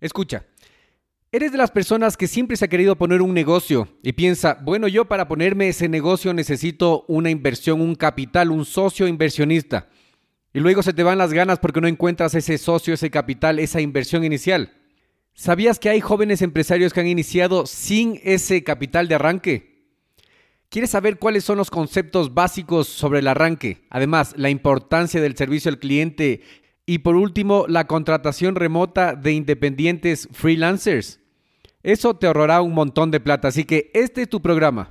Escucha, eres de las personas que siempre se ha querido poner un negocio y piensa, bueno, yo para ponerme ese negocio necesito una inversión, un capital, un socio inversionista. Y luego se te van las ganas porque no encuentras ese socio, ese capital, esa inversión inicial. ¿Sabías que hay jóvenes empresarios que han iniciado sin ese capital de arranque? ¿Quieres saber cuáles son los conceptos básicos sobre el arranque? Además, la importancia del servicio al cliente y por último, la contratación remota de independientes freelancers. Eso te ahorrará un montón de plata, así que este es tu programa.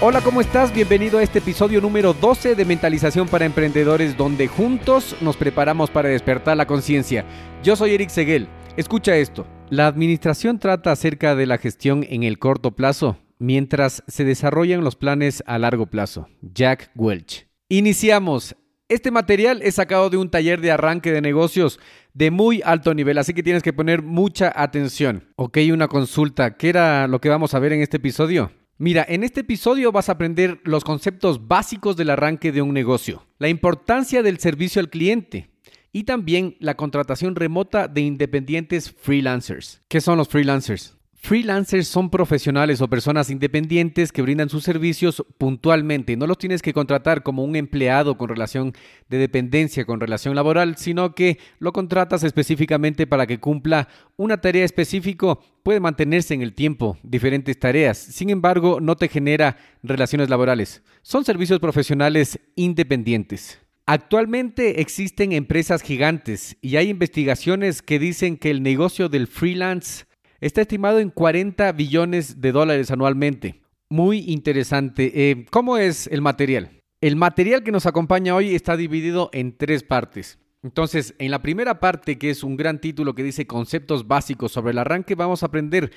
Hola, ¿cómo estás? Bienvenido a este episodio número 12 de Mentalización para Emprendedores, donde juntos nos preparamos para despertar la conciencia. Yo soy Eric Seguel. Escucha esto. La administración trata acerca de la gestión en el corto plazo, mientras se desarrollan los planes a largo plazo. Jack Welch. Iniciamos. Este material es sacado de un taller de arranque de negocios de muy alto nivel, así que tienes que poner mucha atención. Ok, una consulta. ¿Qué era lo que vamos a ver en este episodio? Mira, en este episodio vas a aprender los conceptos básicos del arranque de un negocio, la importancia del servicio al cliente y también la contratación remota de independientes freelancers. ¿Qué son los freelancers? Freelancers son profesionales o personas independientes que brindan sus servicios puntualmente. No los tienes que contratar como un empleado con relación de dependencia, con relación laboral, sino que lo contratas específicamente para que cumpla una tarea específica. Puede mantenerse en el tiempo diferentes tareas. Sin embargo, no te genera relaciones laborales. Son servicios profesionales independientes. Actualmente existen empresas gigantes y hay investigaciones que dicen que el negocio del freelance está estimado en 40 billones de dólares anualmente. Muy interesante. Eh, ¿Cómo es el material? El material que nos acompaña hoy está dividido en tres partes. Entonces, en la primera parte, que es un gran título que dice conceptos básicos sobre el arranque, vamos a aprender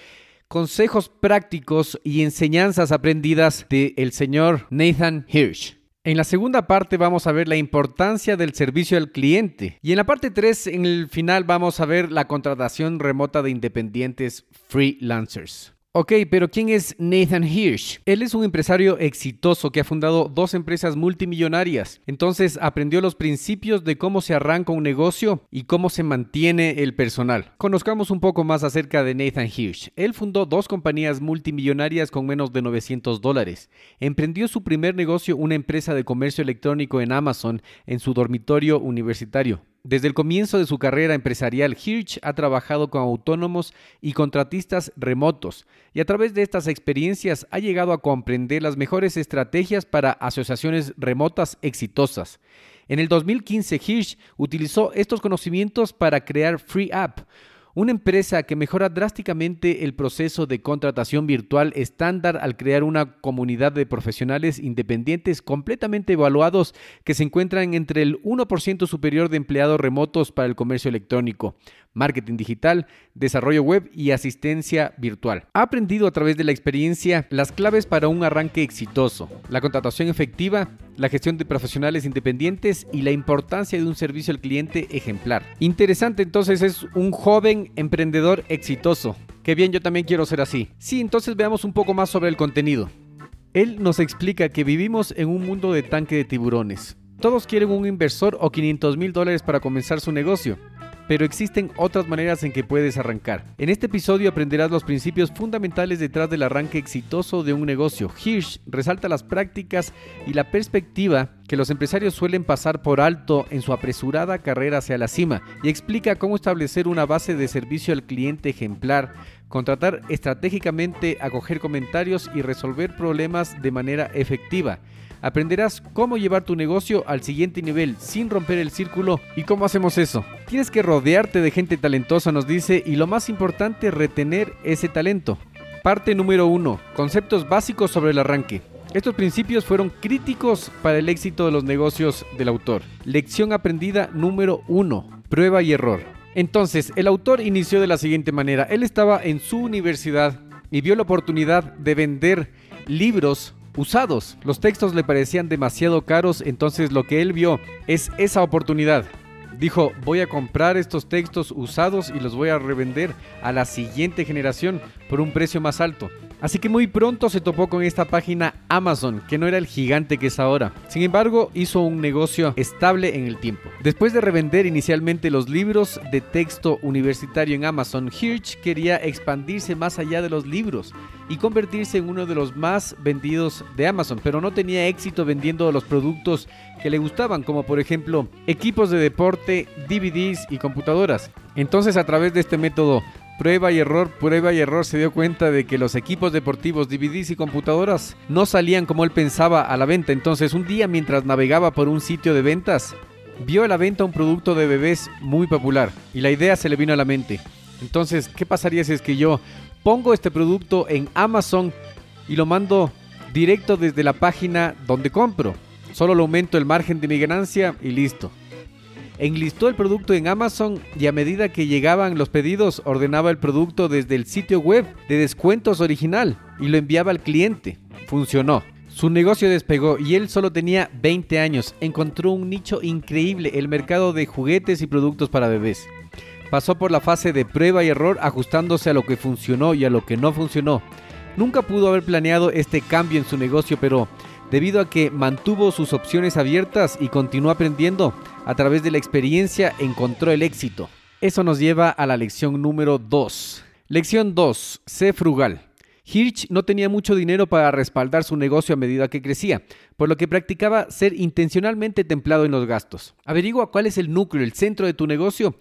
consejos prácticos y enseñanzas aprendidas del señor Nathan Hirsch. En la segunda parte vamos a ver la importancia del servicio al cliente. Y en la parte 3, en el final, vamos a ver la contratación remota de independientes freelancers. Ok, pero ¿quién es Nathan Hirsch? Él es un empresario exitoso que ha fundado dos empresas multimillonarias. Entonces aprendió los principios de cómo se arranca un negocio y cómo se mantiene el personal. Conozcamos un poco más acerca de Nathan Hirsch. Él fundó dos compañías multimillonarias con menos de 900 dólares. Emprendió su primer negocio, una empresa de comercio electrónico en Amazon, en su dormitorio universitario. Desde el comienzo de su carrera empresarial, Hirsch ha trabajado con autónomos y contratistas remotos y a través de estas experiencias ha llegado a comprender las mejores estrategias para asociaciones remotas exitosas. En el 2015, Hirsch utilizó estos conocimientos para crear Free App, una empresa que mejora drásticamente el proceso de contratación virtual estándar al crear una comunidad de profesionales independientes completamente evaluados que se encuentran entre el 1% superior de empleados remotos para el comercio electrónico marketing digital, desarrollo web y asistencia virtual. Ha aprendido a través de la experiencia las claves para un arranque exitoso, la contratación efectiva, la gestión de profesionales independientes y la importancia de un servicio al cliente ejemplar. Interesante entonces es un joven emprendedor exitoso. Qué bien, yo también quiero ser así. Sí, entonces veamos un poco más sobre el contenido. Él nos explica que vivimos en un mundo de tanque de tiburones, Todos quieren un inversor o 500 mil dólares para comenzar su negocio pero existen otras maneras en que puedes arrancar. En este episodio aprenderás los principios fundamentales detrás del arranque exitoso de un negocio. Hirsch resalta las prácticas y la perspectiva que los empresarios suelen pasar por alto en su apresurada carrera hacia la cima y explica cómo establecer una base de servicio al cliente ejemplar, contratar estratégicamente, acoger comentarios y resolver problemas de manera efectiva. Aprenderás cómo llevar tu negocio al siguiente nivel sin romper el círculo. ¿Y cómo hacemos eso? Tienes que rodearte de gente talentosa, nos dice, y lo más importante, retener ese talento. Parte número 1. Conceptos básicos sobre el arranque. Estos principios fueron críticos para el éxito de los negocios del autor. Lección aprendida número 1. Prueba y error. Entonces, el autor inició de la siguiente manera. Él estaba en su universidad y vio la oportunidad de vender libros usados. Los textos le parecían demasiado caros, entonces lo que él vio es esa oportunidad. Dijo, voy a comprar estos textos usados y los voy a revender a la siguiente generación por un precio más alto. Así que muy pronto se topó con esta página Amazon, que no era el gigante que es ahora. Sin embargo, hizo un negocio estable en el tiempo. Después de revender inicialmente los libros de texto universitario en Amazon, Hirsch quería expandirse más allá de los libros y convertirse en uno de los más vendidos de Amazon, pero no tenía éxito vendiendo los productos que le gustaban, como por ejemplo equipos de deporte, DVDs y computadoras. Entonces a través de este método prueba y error, prueba y error, se dio cuenta de que los equipos deportivos, DVDs y computadoras no salían como él pensaba a la venta. Entonces, un día mientras navegaba por un sitio de ventas, vio a la venta un producto de bebés muy popular y la idea se le vino a la mente. Entonces, ¿qué pasaría si es que yo pongo este producto en Amazon y lo mando directo desde la página donde compro? Solo lo aumento el margen de mi ganancia y listo. Enlistó el producto en Amazon y a medida que llegaban los pedidos ordenaba el producto desde el sitio web de descuentos original y lo enviaba al cliente. Funcionó. Su negocio despegó y él solo tenía 20 años. Encontró un nicho increíble, el mercado de juguetes y productos para bebés. Pasó por la fase de prueba y error ajustándose a lo que funcionó y a lo que no funcionó. Nunca pudo haber planeado este cambio en su negocio, pero debido a que mantuvo sus opciones abiertas y continuó aprendiendo, a través de la experiencia encontró el éxito. Eso nos lleva a la lección número 2. Lección 2. Sé frugal. Hirsch no tenía mucho dinero para respaldar su negocio a medida que crecía, por lo que practicaba ser intencionalmente templado en los gastos. Averigua cuál es el núcleo, el centro de tu negocio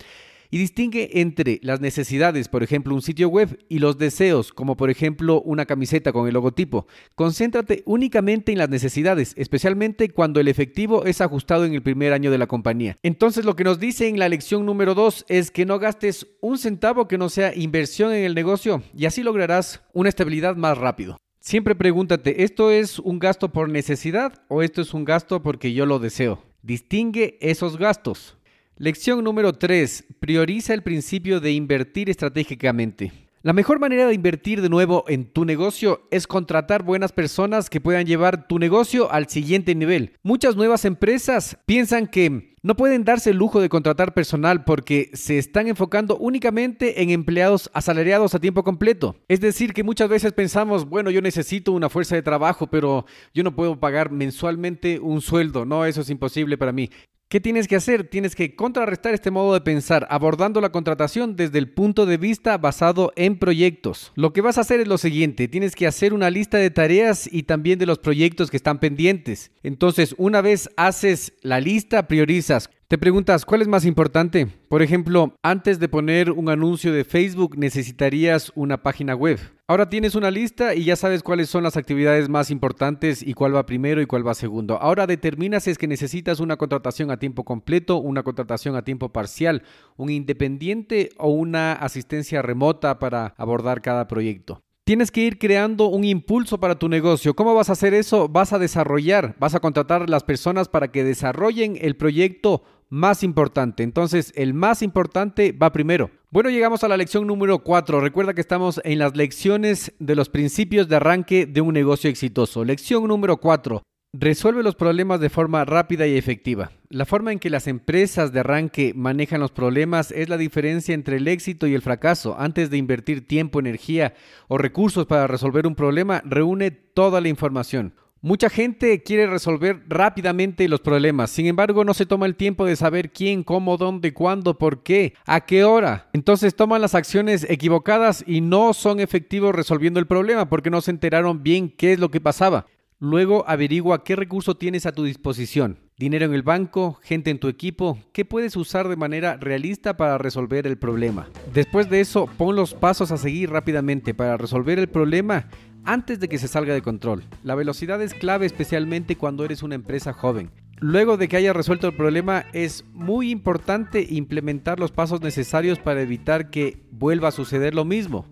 y distingue entre las necesidades, por ejemplo, un sitio web, y los deseos, como por ejemplo una camiseta con el logotipo. Concéntrate únicamente en las necesidades, especialmente cuando el efectivo es ajustado en el primer año de la compañía. Entonces lo que nos dice en la lección número 2 es que no gastes un centavo que no sea inversión en el negocio y así lograrás una estabilidad más rápido. Siempre pregúntate, ¿esto es un gasto por necesidad o esto es un gasto porque yo lo deseo? Distingue esos gastos. Lección número 3. Prioriza el principio de invertir estratégicamente. La mejor manera de invertir de nuevo en tu negocio es contratar buenas personas que puedan llevar tu negocio al siguiente nivel. Muchas nuevas empresas piensan que no pueden darse el lujo de contratar personal porque se están enfocando únicamente en empleados asalariados a tiempo completo. Es decir, que muchas veces pensamos, bueno, yo necesito una fuerza de trabajo, pero yo no puedo pagar mensualmente un sueldo. No, eso es imposible para mí. ¿Qué tienes que hacer? Tienes que contrarrestar este modo de pensar, abordando la contratación desde el punto de vista basado en proyectos. Lo que vas a hacer es lo siguiente, tienes que hacer una lista de tareas y también de los proyectos que están pendientes. Entonces, una vez haces la lista, priorizas te preguntas, ¿cuál es más importante? Por ejemplo, antes de poner un anuncio de Facebook necesitarías una página web. Ahora tienes una lista y ya sabes cuáles son las actividades más importantes y cuál va primero y cuál va segundo. Ahora determinas si es que necesitas una contratación a tiempo completo, una contratación a tiempo parcial, un independiente o una asistencia remota para abordar cada proyecto. Tienes que ir creando un impulso para tu negocio. ¿Cómo vas a hacer eso? Vas a desarrollar, vas a contratar las personas para que desarrollen el proyecto más importante. Entonces, el más importante va primero. Bueno, llegamos a la lección número 4. Recuerda que estamos en las lecciones de los principios de arranque de un negocio exitoso. Lección número 4. Resuelve los problemas de forma rápida y efectiva. La forma en que las empresas de arranque manejan los problemas es la diferencia entre el éxito y el fracaso. Antes de invertir tiempo, energía o recursos para resolver un problema, reúne toda la información. Mucha gente quiere resolver rápidamente los problemas, sin embargo no se toma el tiempo de saber quién, cómo, dónde, cuándo, por qué, a qué hora. Entonces toman las acciones equivocadas y no son efectivos resolviendo el problema porque no se enteraron bien qué es lo que pasaba. Luego averigua qué recurso tienes a tu disposición. Dinero en el banco, gente en tu equipo, qué puedes usar de manera realista para resolver el problema. Después de eso, pon los pasos a seguir rápidamente para resolver el problema antes de que se salga de control. La velocidad es clave especialmente cuando eres una empresa joven. Luego de que hayas resuelto el problema, es muy importante implementar los pasos necesarios para evitar que vuelva a suceder lo mismo.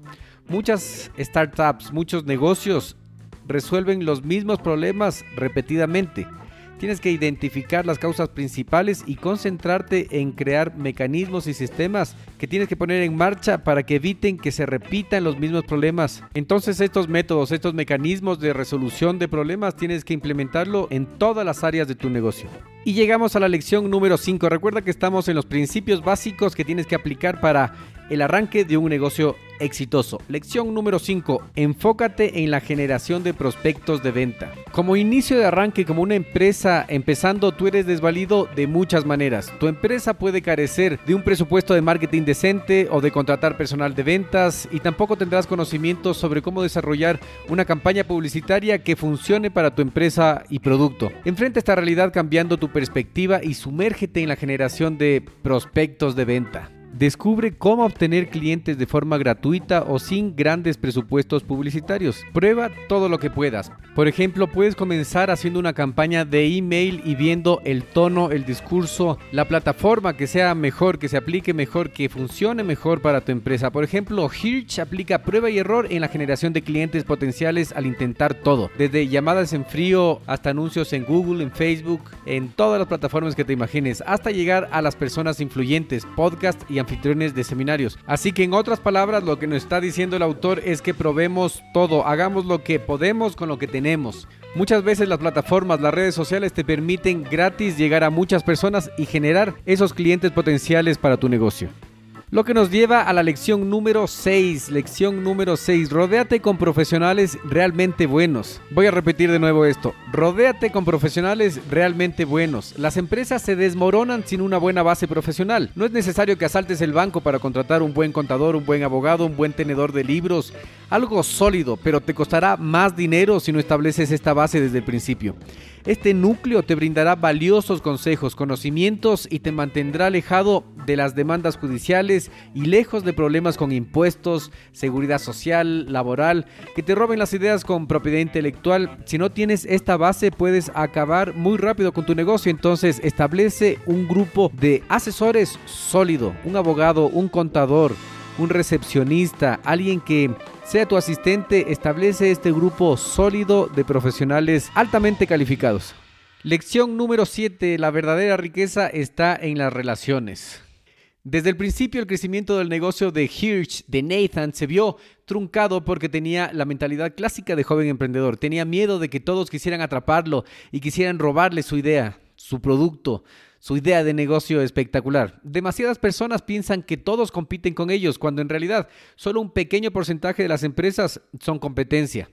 Muchas startups, muchos negocios resuelven los mismos problemas repetidamente. Tienes que identificar las causas principales y concentrarte en crear mecanismos y sistemas que tienes que poner en marcha para que eviten que se repitan los mismos problemas. Entonces estos métodos, estos mecanismos de resolución de problemas tienes que implementarlo en todas las áreas de tu negocio. Y llegamos a la lección número 5. Recuerda que estamos en los principios básicos que tienes que aplicar para el arranque de un negocio exitoso. Lección número 5. Enfócate en la generación de prospectos de venta. Como inicio de arranque, como una empresa empezando, tú eres desvalido de muchas maneras. Tu empresa puede carecer de un presupuesto de marketing decente o de contratar personal de ventas y tampoco tendrás conocimientos sobre cómo desarrollar una campaña publicitaria que funcione para tu empresa y producto. Enfrenta esta realidad cambiando tu perspectiva y sumérgete en la generación de prospectos de venta. Descubre cómo obtener clientes de forma gratuita o sin grandes presupuestos publicitarios. Prueba todo lo que puedas. Por ejemplo, puedes comenzar haciendo una campaña de email y viendo el tono, el discurso, la plataforma que sea mejor, que se aplique mejor, que funcione mejor para tu empresa. Por ejemplo, Hirsch aplica prueba y error en la generación de clientes potenciales al intentar todo, desde llamadas en frío hasta anuncios en Google, en Facebook, en todas las plataformas que te imagines, hasta llegar a las personas influyentes, podcast y anfitriones de seminarios. Así que en otras palabras, lo que nos está diciendo el autor es que probemos todo, hagamos lo que podemos con lo que tenemos. Muchas veces las plataformas, las redes sociales te permiten gratis llegar a muchas personas y generar esos clientes potenciales para tu negocio. Lo que nos lleva a la lección número 6. Lección número 6. Rodéate con profesionales realmente buenos. Voy a repetir de nuevo esto. Rodéate con profesionales realmente buenos. Las empresas se desmoronan sin una buena base profesional. No es necesario que asaltes el banco para contratar un buen contador, un buen abogado, un buen tenedor de libros. Algo sólido, pero te costará más dinero si no estableces esta base desde el principio. Este núcleo te brindará valiosos consejos, conocimientos y te mantendrá alejado de las demandas judiciales y lejos de problemas con impuestos, seguridad social, laboral, que te roben las ideas con propiedad intelectual. Si no tienes esta base puedes acabar muy rápido con tu negocio, entonces establece un grupo de asesores sólido, un abogado, un contador, un recepcionista, alguien que sea tu asistente, establece este grupo sólido de profesionales altamente calificados. Lección número 7. La verdadera riqueza está en las relaciones. Desde el principio el crecimiento del negocio de Hirsch, de Nathan, se vio truncado porque tenía la mentalidad clásica de joven emprendedor. Tenía miedo de que todos quisieran atraparlo y quisieran robarle su idea, su producto, su idea de negocio espectacular. Demasiadas personas piensan que todos compiten con ellos, cuando en realidad solo un pequeño porcentaje de las empresas son competencia.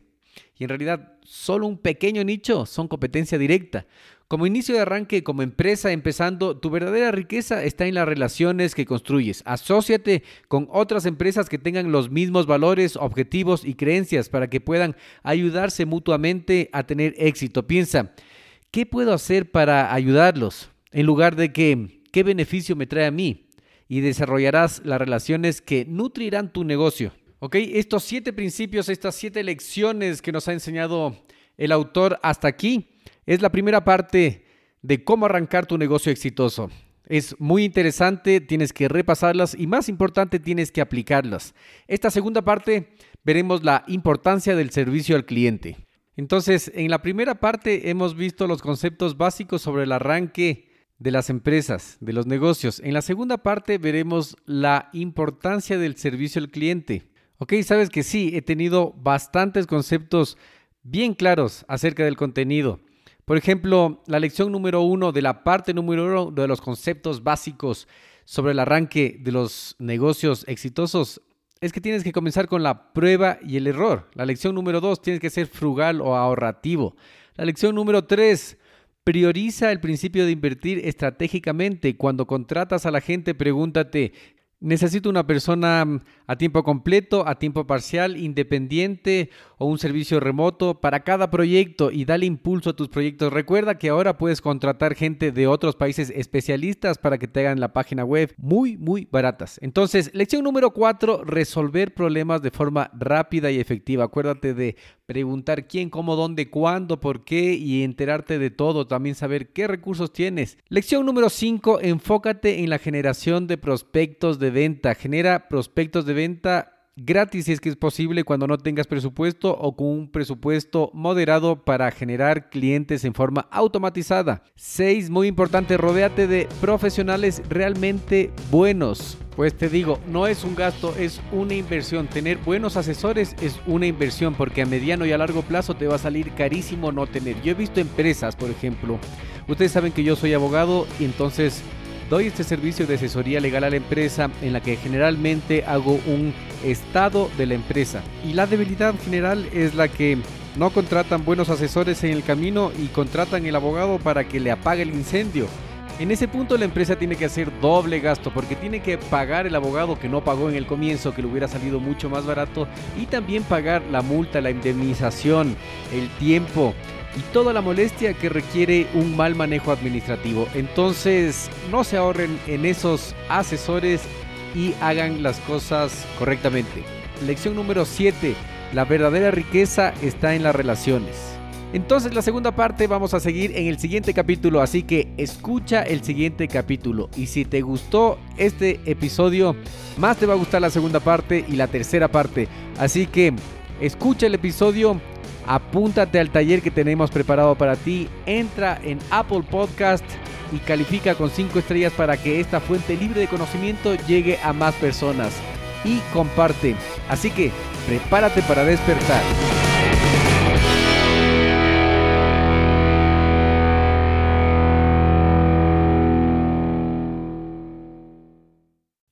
Y en realidad solo un pequeño nicho son competencia directa. Como inicio de arranque, como empresa empezando, tu verdadera riqueza está en las relaciones que construyes. Asociate con otras empresas que tengan los mismos valores, objetivos y creencias para que puedan ayudarse mutuamente a tener éxito. Piensa, ¿qué puedo hacer para ayudarlos? En lugar de que, ¿qué beneficio me trae a mí? Y desarrollarás las relaciones que nutrirán tu negocio. ¿Ok? Estos siete principios, estas siete lecciones que nos ha enseñado el autor hasta aquí, es la primera parte de cómo arrancar tu negocio exitoso. Es muy interesante, tienes que repasarlas y más importante, tienes que aplicarlas. Esta segunda parte veremos la importancia del servicio al cliente. Entonces, en la primera parte hemos visto los conceptos básicos sobre el arranque de las empresas, de los negocios. En la segunda parte veremos la importancia del servicio al cliente. Ok, sabes que sí, he tenido bastantes conceptos bien claros acerca del contenido. Por ejemplo, la lección número uno de la parte número uno de los conceptos básicos sobre el arranque de los negocios exitosos es que tienes que comenzar con la prueba y el error. La lección número dos, tienes que ser frugal o ahorrativo. La lección número 3. Prioriza el principio de invertir estratégicamente. Cuando contratas a la gente, pregúntate, ¿necesito una persona a tiempo completo, a tiempo parcial, independiente o un servicio remoto para cada proyecto y dale impulso a tus proyectos. Recuerda que ahora puedes contratar gente de otros países especialistas para que te hagan la página web muy, muy baratas. Entonces, lección número 4, resolver problemas de forma rápida y efectiva. Acuérdate de preguntar quién, cómo, dónde, cuándo, por qué y enterarte de todo. También saber qué recursos tienes. Lección número 5, enfócate en la generación de prospectos de venta. Genera prospectos de venta gratis si es que es posible cuando no tengas presupuesto o con un presupuesto moderado para generar clientes en forma automatizada. 6. Muy importante, rodéate de profesionales realmente buenos. Pues te digo, no es un gasto, es una inversión. Tener buenos asesores es una inversión porque a mediano y a largo plazo te va a salir carísimo no tener. Yo he visto empresas, por ejemplo, ustedes saben que yo soy abogado y entonces Doy este servicio de asesoría legal a la empresa en la que generalmente hago un estado de la empresa. Y la debilidad general es la que no contratan buenos asesores en el camino y contratan el abogado para que le apague el incendio. En ese punto la empresa tiene que hacer doble gasto porque tiene que pagar el abogado que no pagó en el comienzo, que le hubiera salido mucho más barato, y también pagar la multa, la indemnización, el tiempo, y toda la molestia que requiere un mal manejo administrativo. Entonces, no se ahorren en esos asesores y hagan las cosas correctamente. Lección número 7. La verdadera riqueza está en las relaciones. Entonces la segunda parte vamos a seguir en el siguiente capítulo, así que escucha el siguiente capítulo. Y si te gustó este episodio, más te va a gustar la segunda parte y la tercera parte. Así que escucha el episodio apúntate al taller que tenemos preparado para ti, entra en Apple Podcast y califica con 5 estrellas para que esta fuente libre de conocimiento llegue a más personas y comparte. Así que prepárate para despertar.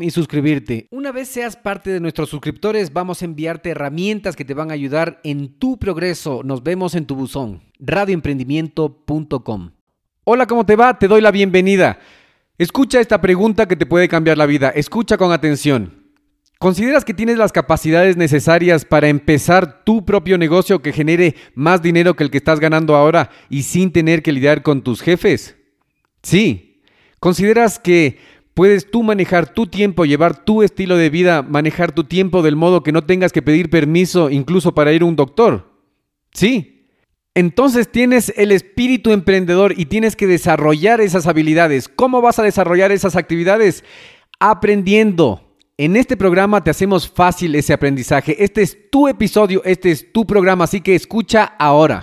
y suscribirte. Una vez seas parte de nuestros suscriptores, vamos a enviarte herramientas que te van a ayudar en tu progreso. Nos vemos en tu buzón. radioemprendimiento.com. Hola, ¿cómo te va? Te doy la bienvenida. Escucha esta pregunta que te puede cambiar la vida. Escucha con atención. ¿Consideras que tienes las capacidades necesarias para empezar tu propio negocio que genere más dinero que el que estás ganando ahora y sin tener que lidiar con tus jefes? Sí. ¿Consideras que Puedes tú manejar tu tiempo, llevar tu estilo de vida, manejar tu tiempo del modo que no tengas que pedir permiso incluso para ir a un doctor. Sí. Entonces tienes el espíritu emprendedor y tienes que desarrollar esas habilidades. ¿Cómo vas a desarrollar esas actividades? Aprendiendo. En este programa te hacemos fácil ese aprendizaje. Este es tu episodio, este es tu programa, así que escucha ahora.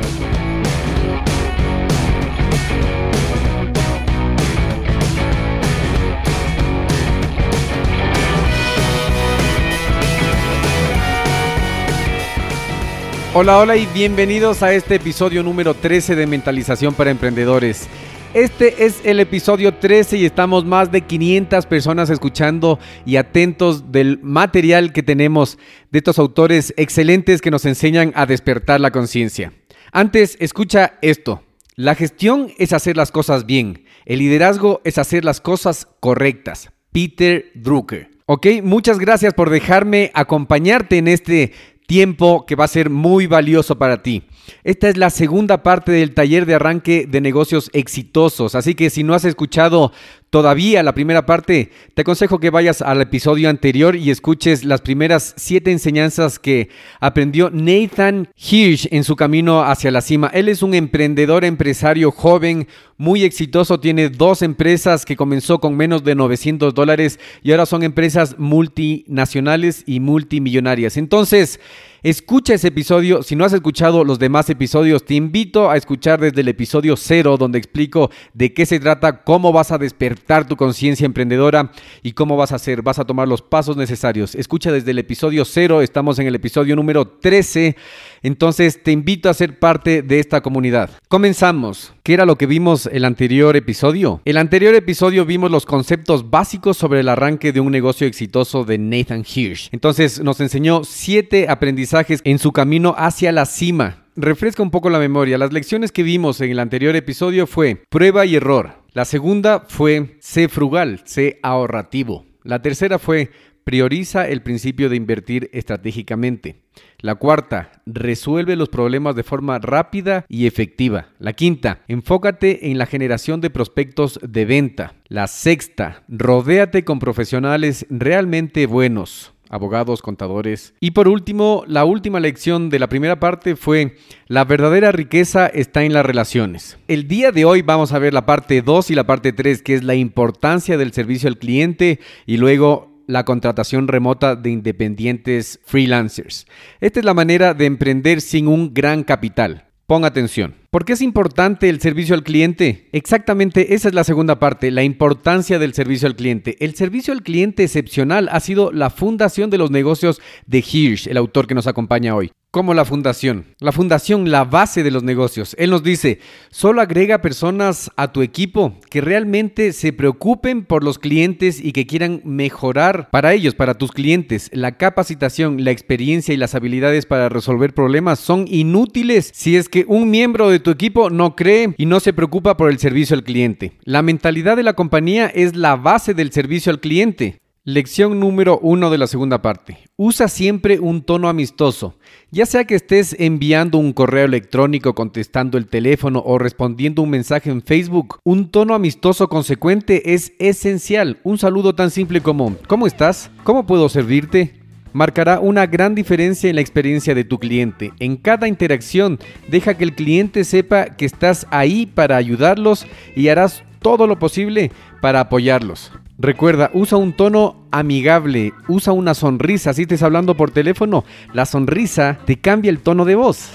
Hola, hola y bienvenidos a este episodio número 13 de Mentalización para Emprendedores. Este es el episodio 13 y estamos más de 500 personas escuchando y atentos del material que tenemos de estos autores excelentes que nos enseñan a despertar la conciencia. Antes, escucha esto. La gestión es hacer las cosas bien. El liderazgo es hacer las cosas correctas. Peter Drucker. Ok, muchas gracias por dejarme acompañarte en este tiempo que va a ser muy valioso para ti. Esta es la segunda parte del taller de arranque de negocios exitosos, así que si no has escuchado todavía la primera parte, te aconsejo que vayas al episodio anterior y escuches las primeras siete enseñanzas que aprendió Nathan Hirsch en su camino hacia la cima. Él es un emprendedor empresario joven, muy exitoso, tiene dos empresas que comenzó con menos de 900 dólares y ahora son empresas multinacionales y multimillonarias. Entonces, Escucha ese episodio. Si no has escuchado los demás episodios, te invito a escuchar desde el episodio cero, donde explico de qué se trata, cómo vas a despertar tu conciencia emprendedora y cómo vas a hacer, vas a tomar los pasos necesarios. Escucha desde el episodio cero, estamos en el episodio número 13. Entonces te invito a ser parte de esta comunidad. Comenzamos. ¿Qué era lo que vimos el anterior episodio? El anterior episodio vimos los conceptos básicos sobre el arranque de un negocio exitoso de Nathan Hirsch. Entonces nos enseñó siete aprendizajes en su camino hacia la cima. Refresca un poco la memoria. Las lecciones que vimos en el anterior episodio fue prueba y error. La segunda fue sé frugal, sé ahorrativo. La tercera fue prioriza el principio de invertir estratégicamente. La cuarta, resuelve los problemas de forma rápida y efectiva. La quinta, enfócate en la generación de prospectos de venta. La sexta, rodéate con profesionales realmente buenos abogados, contadores. Y por último, la última lección de la primera parte fue, la verdadera riqueza está en las relaciones. El día de hoy vamos a ver la parte 2 y la parte 3, que es la importancia del servicio al cliente y luego la contratación remota de independientes freelancers. Esta es la manera de emprender sin un gran capital. Pon atención. ¿Por qué es importante el servicio al cliente? Exactamente esa es la segunda parte, la importancia del servicio al cliente. El servicio al cliente excepcional ha sido la fundación de los negocios de Hirsch, el autor que nos acompaña hoy como la fundación. La fundación, la base de los negocios. Él nos dice, solo agrega personas a tu equipo que realmente se preocupen por los clientes y que quieran mejorar para ellos, para tus clientes. La capacitación, la experiencia y las habilidades para resolver problemas son inútiles si es que un miembro de tu equipo no cree y no se preocupa por el servicio al cliente. La mentalidad de la compañía es la base del servicio al cliente. Lección número uno de la segunda parte. Usa siempre un tono amistoso. Ya sea que estés enviando un correo electrónico, contestando el teléfono o respondiendo un mensaje en Facebook, un tono amistoso consecuente es esencial. Un saludo tan simple como ¿Cómo estás? ¿Cómo puedo servirte? Marcará una gran diferencia en la experiencia de tu cliente. En cada interacción, deja que el cliente sepa que estás ahí para ayudarlos y harás todo lo posible para apoyarlos. Recuerda, usa un tono amigable, usa una sonrisa. Si estés hablando por teléfono, la sonrisa te cambia el tono de voz.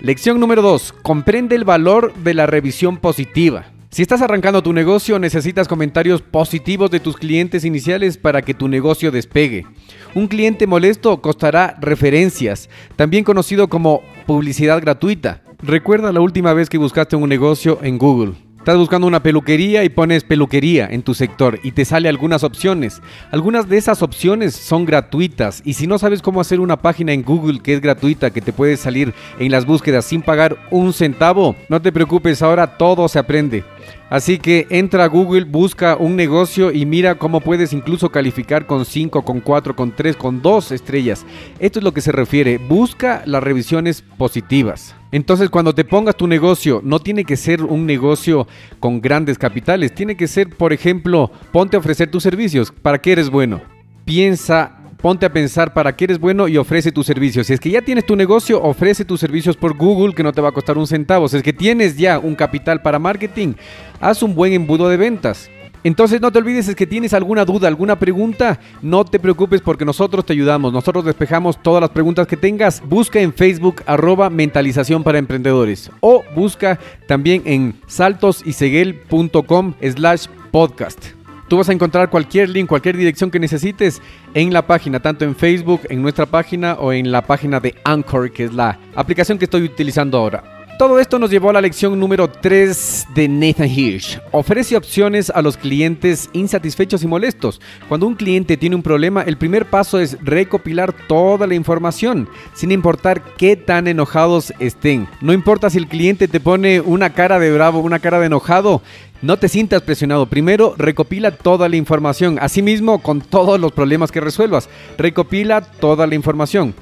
Lección número 2. Comprende el valor de la revisión positiva. Si estás arrancando tu negocio, necesitas comentarios positivos de tus clientes iniciales para que tu negocio despegue. Un cliente molesto costará referencias, también conocido como publicidad gratuita. Recuerda la última vez que buscaste un negocio en Google. Estás buscando una peluquería y pones peluquería en tu sector y te sale algunas opciones. Algunas de esas opciones son gratuitas y si no sabes cómo hacer una página en Google que es gratuita, que te puede salir en las búsquedas sin pagar un centavo, no te preocupes, ahora todo se aprende. Así que entra a Google, busca un negocio y mira cómo puedes incluso calificar con 5, con 4, con 3, con 2 estrellas. Esto es lo que se refiere. Busca las revisiones positivas. Entonces cuando te pongas tu negocio, no tiene que ser un negocio con grandes capitales. Tiene que ser, por ejemplo, ponte a ofrecer tus servicios. ¿Para qué eres bueno? Piensa ponte a pensar para qué eres bueno y ofrece tus servicios. Si es que ya tienes tu negocio, ofrece tus servicios por Google que no te va a costar un centavo. Si es que tienes ya un capital para marketing, haz un buen embudo de ventas. Entonces no te olvides es que tienes alguna duda, alguna pregunta, no te preocupes porque nosotros te ayudamos, nosotros despejamos todas las preguntas que tengas. Busca en Facebook arroba mentalización para emprendedores o busca también en saltosyseguel.com slash podcast. Tú vas a encontrar cualquier link, cualquier dirección que necesites en la página, tanto en Facebook, en nuestra página o en la página de Anchor, que es la aplicación que estoy utilizando ahora. Todo esto nos llevó a la lección número 3 de Nathan Hirsch. Ofrece opciones a los clientes insatisfechos y molestos. Cuando un cliente tiene un problema, el primer paso es recopilar toda la información, sin importar qué tan enojados estén. No importa si el cliente te pone una cara de bravo, una cara de enojado, no te sientas presionado. Primero, recopila toda la información. Asimismo, con todos los problemas que resuelvas, recopila toda la información.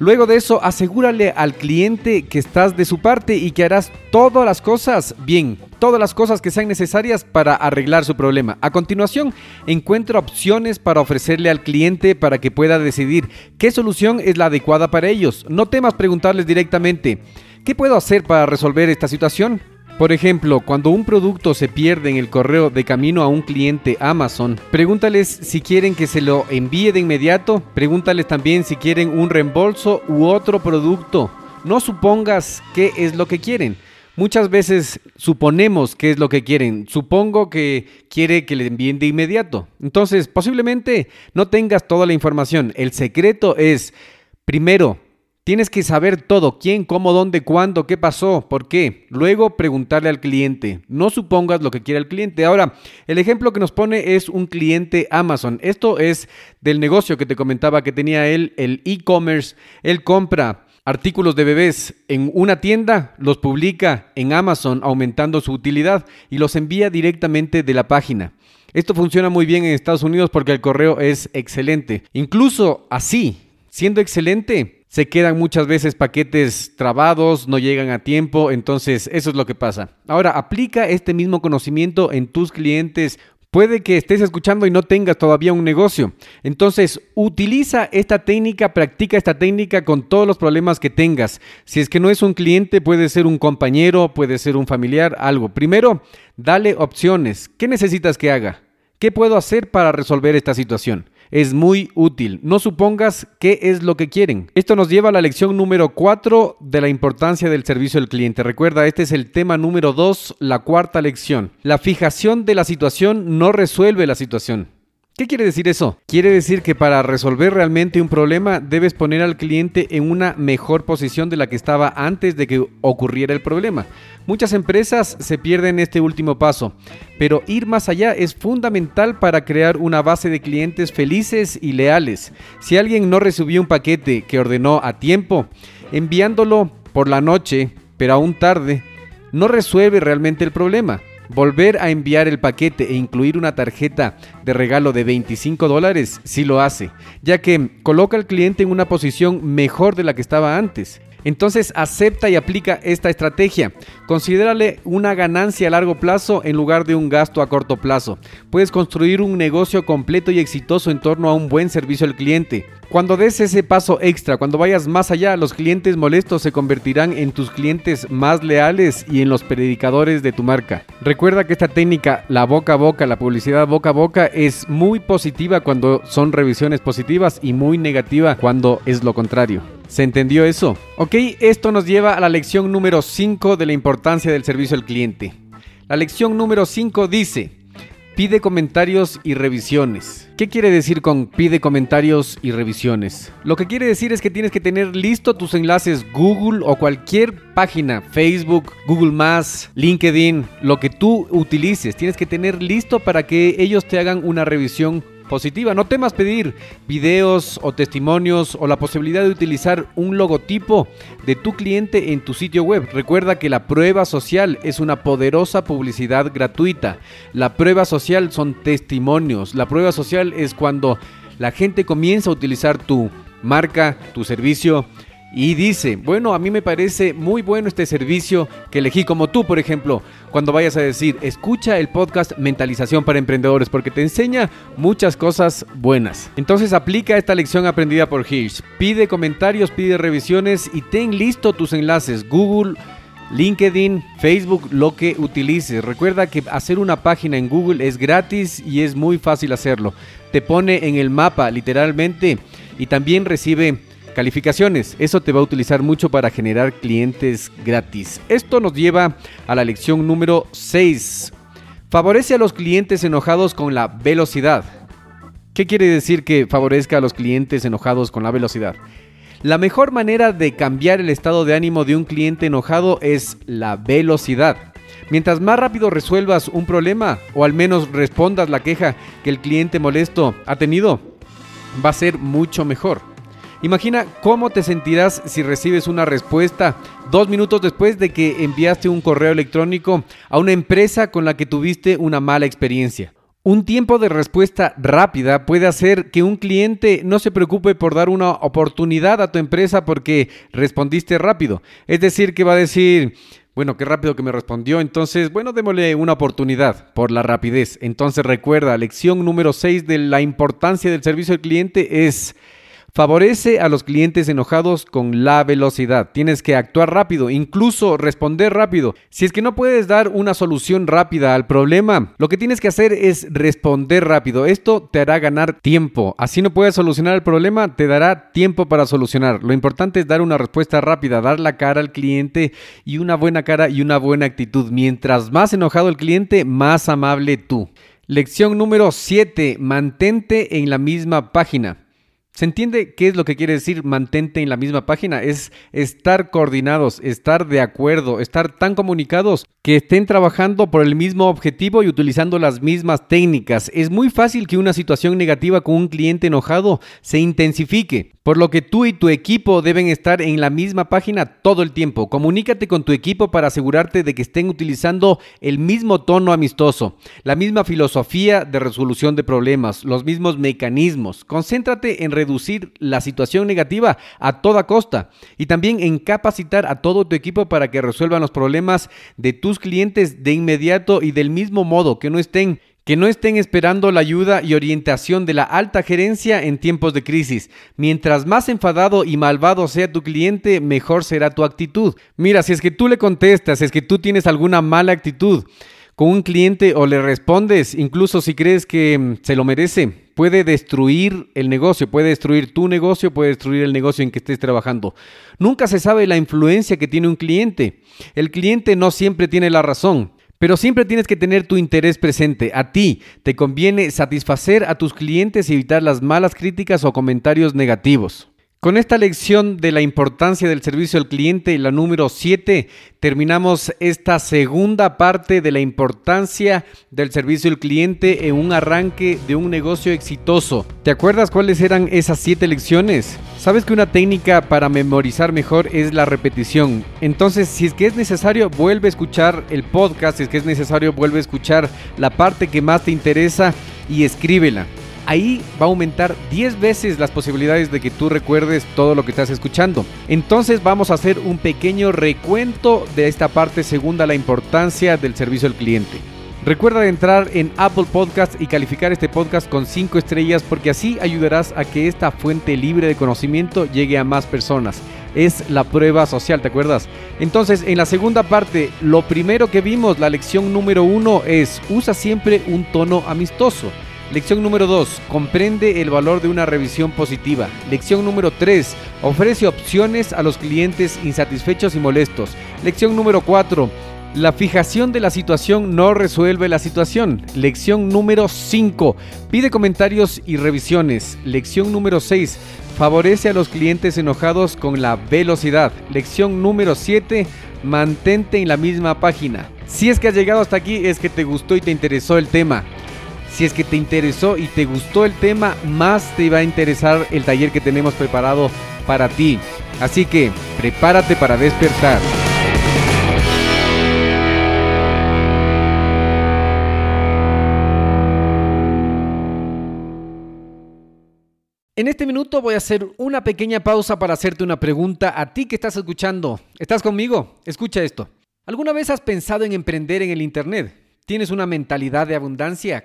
Luego de eso, asegúrale al cliente que estás de su parte y que harás todas las cosas bien, todas las cosas que sean necesarias para arreglar su problema. A continuación, encuentra opciones para ofrecerle al cliente para que pueda decidir qué solución es la adecuada para ellos. No temas preguntarles directamente, ¿qué puedo hacer para resolver esta situación? Por ejemplo, cuando un producto se pierde en el correo de camino a un cliente Amazon, pregúntales si quieren que se lo envíe de inmediato, pregúntales también si quieren un reembolso u otro producto. No supongas qué es lo que quieren. Muchas veces suponemos qué es lo que quieren. Supongo que quiere que le envíen de inmediato. Entonces, posiblemente no tengas toda la información. El secreto es, primero, Tienes que saber todo, quién, cómo, dónde, cuándo, qué pasó, por qué. Luego preguntarle al cliente. No supongas lo que quiere el cliente. Ahora, el ejemplo que nos pone es un cliente Amazon. Esto es del negocio que te comentaba que tenía él, el e-commerce. Él compra artículos de bebés en una tienda, los publica en Amazon aumentando su utilidad y los envía directamente de la página. Esto funciona muy bien en Estados Unidos porque el correo es excelente. Incluso así, siendo excelente, se quedan muchas veces paquetes trabados, no llegan a tiempo, entonces eso es lo que pasa. Ahora, aplica este mismo conocimiento en tus clientes. Puede que estés escuchando y no tengas todavía un negocio. Entonces, utiliza esta técnica, practica esta técnica con todos los problemas que tengas. Si es que no es un cliente, puede ser un compañero, puede ser un familiar, algo. Primero, dale opciones. ¿Qué necesitas que haga? ¿Qué puedo hacer para resolver esta situación? Es muy útil. No supongas qué es lo que quieren. Esto nos lleva a la lección número 4 de la importancia del servicio al cliente. Recuerda, este es el tema número 2, la cuarta lección. La fijación de la situación no resuelve la situación. ¿Qué quiere decir eso? Quiere decir que para resolver realmente un problema debes poner al cliente en una mejor posición de la que estaba antes de que ocurriera el problema. Muchas empresas se pierden este último paso, pero ir más allá es fundamental para crear una base de clientes felices y leales. Si alguien no recibió un paquete que ordenó a tiempo, enviándolo por la noche, pero aún tarde, no resuelve realmente el problema. Volver a enviar el paquete e incluir una tarjeta de regalo de 25 dólares sí lo hace, ya que coloca al cliente en una posición mejor de la que estaba antes. Entonces acepta y aplica esta estrategia. Considérale una ganancia a largo plazo en lugar de un gasto a corto plazo. Puedes construir un negocio completo y exitoso en torno a un buen servicio al cliente. Cuando des ese paso extra, cuando vayas más allá, los clientes molestos se convertirán en tus clientes más leales y en los predicadores de tu marca. Recuerda que esta técnica, la boca a boca, la publicidad boca a boca, es muy positiva cuando son revisiones positivas y muy negativa cuando es lo contrario. ¿Se entendió eso? Ok, esto nos lleva a la lección número 5 de la importancia del servicio al cliente. La lección número 5 dice, Pide comentarios y revisiones. ¿Qué quiere decir con pide comentarios y revisiones? Lo que quiere decir es que tienes que tener listo tus enlaces Google o cualquier página, Facebook, Google LinkedIn, lo que tú utilices. Tienes que tener listo para que ellos te hagan una revisión positiva. No temas pedir videos o testimonios o la posibilidad de utilizar un logotipo de tu cliente en tu sitio web. Recuerda que la prueba social es una poderosa publicidad gratuita. La prueba social son testimonios. La prueba social es cuando la gente comienza a utilizar tu marca, tu servicio y dice, bueno, a mí me parece muy bueno este servicio que elegí como tú, por ejemplo, cuando vayas a decir, escucha el podcast Mentalización para Emprendedores, porque te enseña muchas cosas buenas. Entonces aplica esta lección aprendida por Hirsch. Pide comentarios, pide revisiones y ten listo tus enlaces, Google, LinkedIn, Facebook, lo que utilices. Recuerda que hacer una página en Google es gratis y es muy fácil hacerlo. Te pone en el mapa literalmente y también recibe Calificaciones, eso te va a utilizar mucho para generar clientes gratis. Esto nos lleva a la lección número 6. Favorece a los clientes enojados con la velocidad. ¿Qué quiere decir que favorezca a los clientes enojados con la velocidad? La mejor manera de cambiar el estado de ánimo de un cliente enojado es la velocidad. Mientras más rápido resuelvas un problema o al menos respondas la queja que el cliente molesto ha tenido, va a ser mucho mejor. Imagina cómo te sentirás si recibes una respuesta dos minutos después de que enviaste un correo electrónico a una empresa con la que tuviste una mala experiencia. Un tiempo de respuesta rápida puede hacer que un cliente no se preocupe por dar una oportunidad a tu empresa porque respondiste rápido. Es decir, que va a decir, bueno, qué rápido que me respondió, entonces, bueno, démosle una oportunidad por la rapidez. Entonces recuerda, lección número 6 de la importancia del servicio al cliente es Favorece a los clientes enojados con la velocidad. Tienes que actuar rápido, incluso responder rápido. Si es que no puedes dar una solución rápida al problema, lo que tienes que hacer es responder rápido. Esto te hará ganar tiempo. Así no puedes solucionar el problema, te dará tiempo para solucionar. Lo importante es dar una respuesta rápida, dar la cara al cliente y una buena cara y una buena actitud. Mientras más enojado el cliente, más amable tú. Lección número 7. Mantente en la misma página. ¿Se entiende qué es lo que quiere decir mantente en la misma página? Es estar coordinados, estar de acuerdo, estar tan comunicados que estén trabajando por el mismo objetivo y utilizando las mismas técnicas. Es muy fácil que una situación negativa con un cliente enojado se intensifique, por lo que tú y tu equipo deben estar en la misma página todo el tiempo. Comunícate con tu equipo para asegurarte de que estén utilizando el mismo tono amistoso, la misma filosofía de resolución de problemas, los mismos mecanismos. Concéntrate en reducir la situación negativa a toda costa y también en capacitar a todo tu equipo para que resuelvan los problemas de tu clientes de inmediato y del mismo modo, que no estén que no estén esperando la ayuda y orientación de la alta gerencia en tiempos de crisis. Mientras más enfadado y malvado sea tu cliente, mejor será tu actitud. Mira, si es que tú le contestas, es que tú tienes alguna mala actitud con un cliente o le respondes, incluso si crees que mm, se lo merece, puede destruir el negocio, puede destruir tu negocio, puede destruir el negocio en que estés trabajando. Nunca se sabe la influencia que tiene un cliente. El cliente no siempre tiene la razón. Pero siempre tienes que tener tu interés presente. A ti te conviene satisfacer a tus clientes y evitar las malas críticas o comentarios negativos. Con esta lección de la importancia del servicio al cliente, la número 7, terminamos esta segunda parte de la importancia del servicio al cliente en un arranque de un negocio exitoso. ¿Te acuerdas cuáles eran esas siete lecciones? Sabes que una técnica para memorizar mejor es la repetición. Entonces, si es que es necesario, vuelve a escuchar el podcast, si es que es necesario, vuelve a escuchar la parte que más te interesa y escríbela ahí va a aumentar 10 veces las posibilidades de que tú recuerdes todo lo que estás escuchando. Entonces vamos a hacer un pequeño recuento de esta parte segunda, la importancia del servicio al cliente. Recuerda entrar en Apple Podcast y calificar este podcast con 5 estrellas porque así ayudarás a que esta fuente libre de conocimiento llegue a más personas. Es la prueba social, ¿te acuerdas? Entonces, en la segunda parte, lo primero que vimos, la lección número uno es usa siempre un tono amistoso. Lección número 2. Comprende el valor de una revisión positiva. Lección número 3. Ofrece opciones a los clientes insatisfechos y molestos. Lección número 4. La fijación de la situación no resuelve la situación. Lección número 5. Pide comentarios y revisiones. Lección número 6. Favorece a los clientes enojados con la velocidad. Lección número 7. Mantente en la misma página. Si es que has llegado hasta aquí es que te gustó y te interesó el tema. Si es que te interesó y te gustó el tema, más te va a interesar el taller que tenemos preparado para ti. Así que prepárate para despertar. En este minuto voy a hacer una pequeña pausa para hacerte una pregunta a ti que estás escuchando. ¿Estás conmigo? Escucha esto. ¿Alguna vez has pensado en emprender en el Internet? ¿Tienes una mentalidad de abundancia?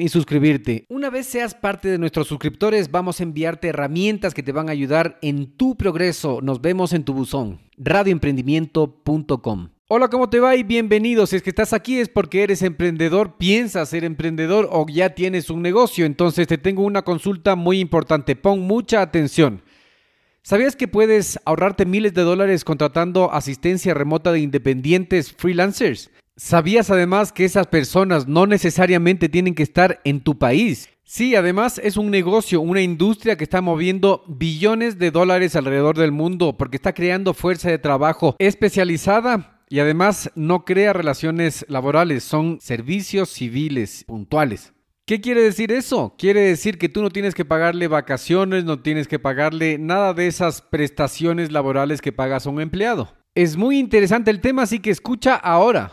y suscribirte. Una vez seas parte de nuestros suscriptores, vamos a enviarte herramientas que te van a ayudar en tu progreso. Nos vemos en tu buzón. radioemprendimiento.com. Hola, ¿cómo te va? Y bienvenido. Si es que estás aquí es porque eres emprendedor, piensas ser emprendedor o ya tienes un negocio. Entonces te tengo una consulta muy importante. Pon mucha atención. ¿Sabías que puedes ahorrarte miles de dólares contratando asistencia remota de independientes freelancers? ¿Sabías además que esas personas no necesariamente tienen que estar en tu país? Sí, además es un negocio, una industria que está moviendo billones de dólares alrededor del mundo porque está creando fuerza de trabajo especializada y además no crea relaciones laborales, son servicios civiles puntuales. ¿Qué quiere decir eso? Quiere decir que tú no tienes que pagarle vacaciones, no tienes que pagarle nada de esas prestaciones laborales que pagas a un empleado. Es muy interesante el tema, así que escucha ahora.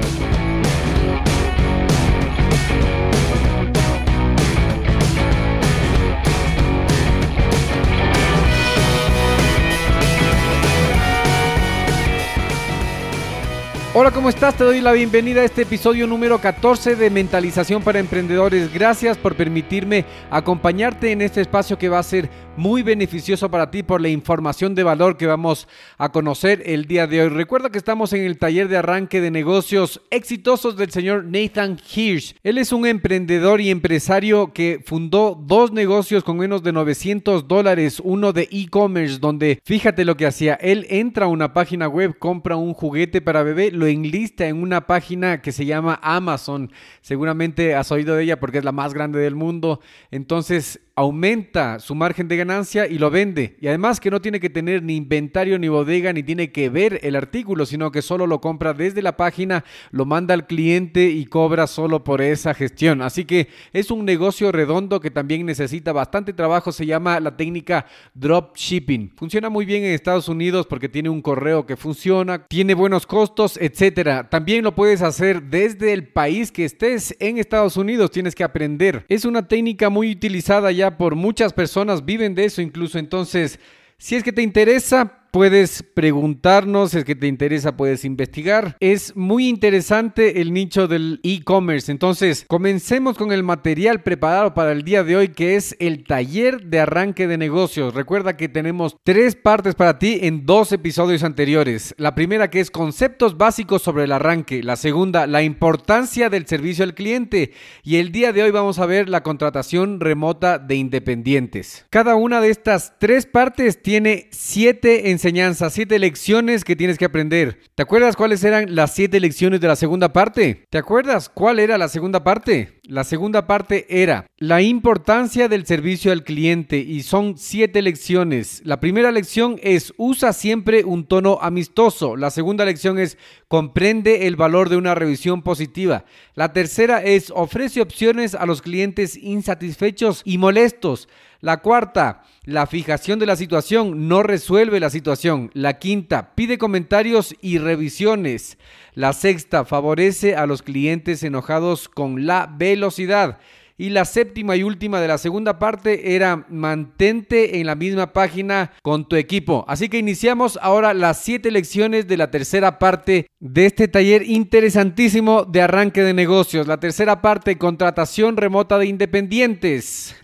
Hola, ¿cómo estás? Te doy la bienvenida a este episodio número 14 de Mentalización para Emprendedores. Gracias por permitirme acompañarte en este espacio que va a ser muy beneficioso para ti por la información de valor que vamos a conocer el día de hoy. Recuerda que estamos en el taller de arranque de negocios exitosos del señor Nathan Hirsch. Él es un emprendedor y empresario que fundó dos negocios con menos de 900 dólares, uno de e-commerce donde fíjate lo que hacía. Él entra a una página web, compra un juguete para bebé, lo enlista en una página que se llama Amazon. Seguramente has oído de ella porque es la más grande del mundo. Entonces aumenta su margen de ganancia y lo vende. Y además que no tiene que tener ni inventario ni bodega ni tiene que ver el artículo, sino que solo lo compra desde la página, lo manda al cliente y cobra solo por esa gestión. Así que es un negocio redondo que también necesita bastante trabajo. Se llama la técnica dropshipping. Funciona muy bien en Estados Unidos porque tiene un correo que funciona, tiene buenos costos, etcétera. También lo puedes hacer desde el país que estés en Estados Unidos. Tienes que aprender. Es una técnica muy utilizada ya por muchas personas, viven de eso incluso. Entonces, si es que te interesa, puedes preguntarnos, es que te interesa, puedes investigar. Es muy interesante el nicho del e-commerce. Entonces, comencemos con el material preparado para el día de hoy, que es el taller de arranque de negocios. Recuerda que tenemos tres partes para ti en dos episodios anteriores. La primera que es conceptos básicos sobre el arranque. La segunda, la importancia del servicio al cliente. Y el día de hoy vamos a ver la contratación remota de independientes. Cada una de estas tres partes tiene siete en enseñanzas, siete lecciones que tienes que aprender. ¿Te acuerdas cuáles eran las siete lecciones de la segunda parte? ¿Te acuerdas cuál era la segunda parte? La segunda parte era la importancia del servicio al cliente y son siete lecciones. La primera lección es usa siempre un tono amistoso. La segunda lección es comprende el valor de una revisión positiva. La tercera es ofrece opciones a los clientes insatisfechos y molestos. La cuarta, la fijación de la situación no resuelve la situación. La quinta, pide comentarios y revisiones. La sexta, favorece a los clientes enojados con la velocidad. Y la séptima y última de la segunda parte era mantente en la misma página con tu equipo. Así que iniciamos ahora las siete lecciones de la tercera parte de este taller interesantísimo de arranque de negocios. La tercera parte, contratación remota de independientes.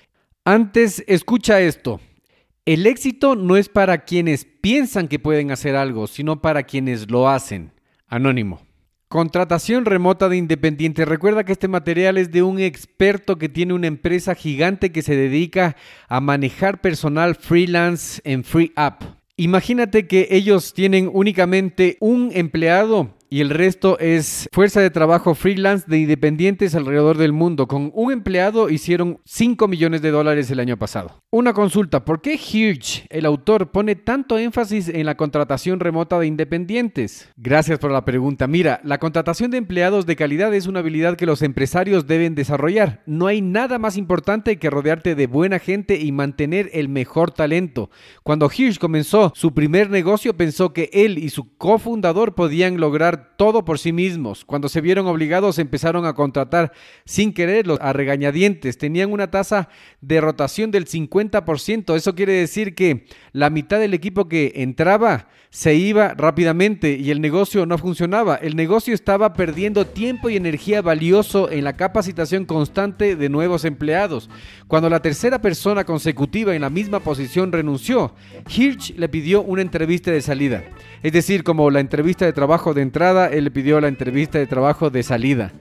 Antes, escucha esto. El éxito no es para quienes piensan que pueden hacer algo, sino para quienes lo hacen. Anónimo. Contratación remota de independientes. Recuerda que este material es de un experto que tiene una empresa gigante que se dedica a manejar personal freelance en Free App. Imagínate que ellos tienen únicamente un empleado y el resto es fuerza de trabajo freelance de independientes alrededor del mundo. Con un empleado hicieron 5 millones de dólares el año pasado. Una consulta, ¿por qué Hirsch, el autor, pone tanto énfasis en la contratación remota de independientes? Gracias por la pregunta. Mira, la contratación de empleados de calidad es una habilidad que los empresarios deben desarrollar. No hay nada más importante que rodearte de buena gente y mantener el mejor talento. Cuando Hirsch comenzó su primer negocio pensó que él y su cofundador podían lograr todo por sí mismos. Cuando se vieron obligados empezaron a contratar sin quererlos a regañadientes. Tenían una tasa de rotación del 50%. Eso quiere decir que la mitad del equipo que entraba se iba rápidamente y el negocio no funcionaba. El negocio estaba perdiendo tiempo y energía valioso en la capacitación constante de nuevos empleados. Cuando la tercera persona consecutiva en la misma posición renunció, Hirsch le pidió una entrevista de salida. Es decir, como la entrevista de trabajo de entrada, él le pidió la entrevista de trabajo de salida.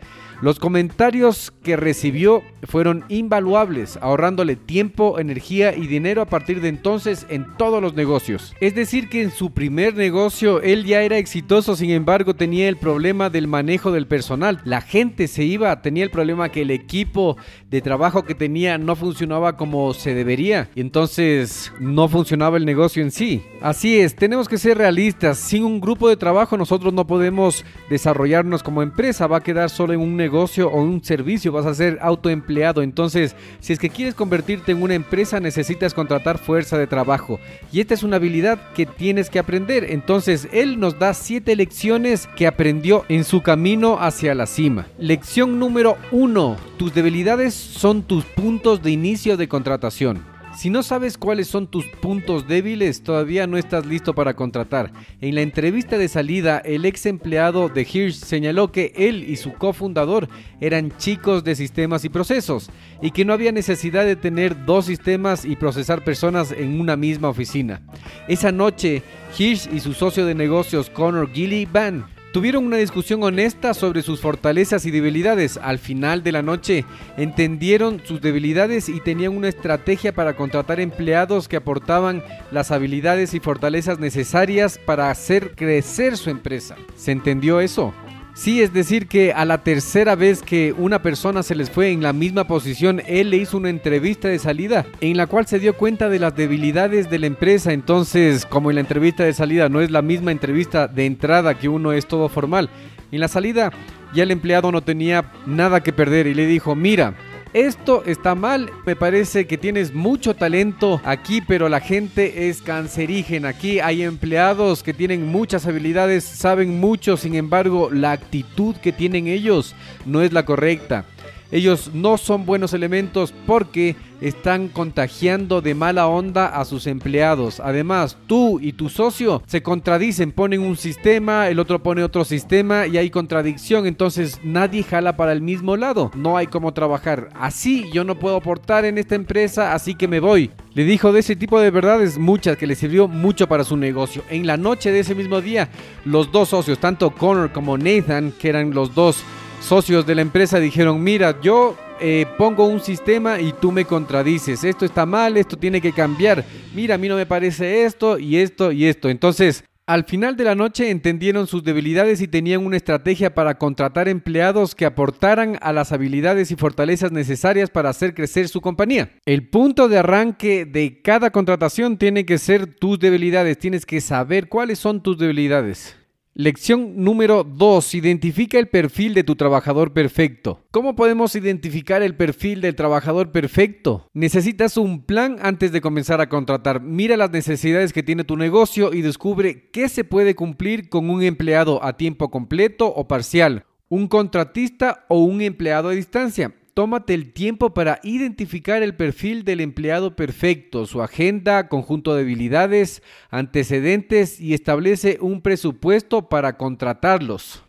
Los comentarios que recibió fueron invaluables, ahorrándole tiempo, energía y dinero a partir de entonces en todos los negocios. Es decir, que en su primer negocio él ya era exitoso, sin embargo tenía el problema del manejo del personal. La gente se iba, tenía el problema que el equipo de trabajo que tenía no funcionaba como se debería y entonces no funcionaba el negocio en sí. Así es, tenemos que ser realistas. Sin un grupo de trabajo nosotros no podemos desarrollarnos como empresa, va a quedar solo en un negocio o un servicio, vas a ser autoempleado. Entonces, si es que quieres convertirte en una empresa, necesitas contratar fuerza de trabajo. Y esta es una habilidad que tienes que aprender. Entonces, él nos da siete lecciones que aprendió en su camino hacia la cima. Lección número uno. Tus debilidades son tus puntos de inicio de contratación. Si no sabes cuáles son tus puntos débiles, todavía no estás listo para contratar. En la entrevista de salida, el ex empleado de Hirsch señaló que él y su cofundador eran chicos de sistemas y procesos y que no había necesidad de tener dos sistemas y procesar personas en una misma oficina. Esa noche, Hirsch y su socio de negocios Connor Gilly Van Tuvieron una discusión honesta sobre sus fortalezas y debilidades. Al final de la noche entendieron sus debilidades y tenían una estrategia para contratar empleados que aportaban las habilidades y fortalezas necesarias para hacer crecer su empresa. ¿Se entendió eso? Sí, es decir, que a la tercera vez que una persona se les fue en la misma posición, él le hizo una entrevista de salida en la cual se dio cuenta de las debilidades de la empresa. Entonces, como en la entrevista de salida no es la misma entrevista de entrada que uno es todo formal, en la salida ya el empleado no tenía nada que perder y le dijo, mira, esto está mal, me parece que tienes mucho talento aquí, pero la gente es cancerígena. Aquí hay empleados que tienen muchas habilidades, saben mucho, sin embargo, la actitud que tienen ellos no es la correcta. Ellos no son buenos elementos porque están contagiando de mala onda a sus empleados. Además, tú y tu socio se contradicen, ponen un sistema, el otro pone otro sistema y hay contradicción, entonces nadie jala para el mismo lado. No hay cómo trabajar. Así yo no puedo aportar en esta empresa, así que me voy. Le dijo de ese tipo de verdades muchas que le sirvió mucho para su negocio. En la noche de ese mismo día, los dos socios, tanto Connor como Nathan, que eran los dos socios de la empresa dijeron, mira, yo eh, pongo un sistema y tú me contradices, esto está mal, esto tiene que cambiar, mira, a mí no me parece esto y esto y esto. Entonces, al final de la noche entendieron sus debilidades y tenían una estrategia para contratar empleados que aportaran a las habilidades y fortalezas necesarias para hacer crecer su compañía. El punto de arranque de cada contratación tiene que ser tus debilidades, tienes que saber cuáles son tus debilidades. Lección número 2. Identifica el perfil de tu trabajador perfecto. ¿Cómo podemos identificar el perfil del trabajador perfecto? Necesitas un plan antes de comenzar a contratar. Mira las necesidades que tiene tu negocio y descubre qué se puede cumplir con un empleado a tiempo completo o parcial, un contratista o un empleado a distancia tómate el tiempo para identificar el perfil del empleado perfecto, su agenda, conjunto de habilidades, antecedentes y establece un presupuesto para contratarlos.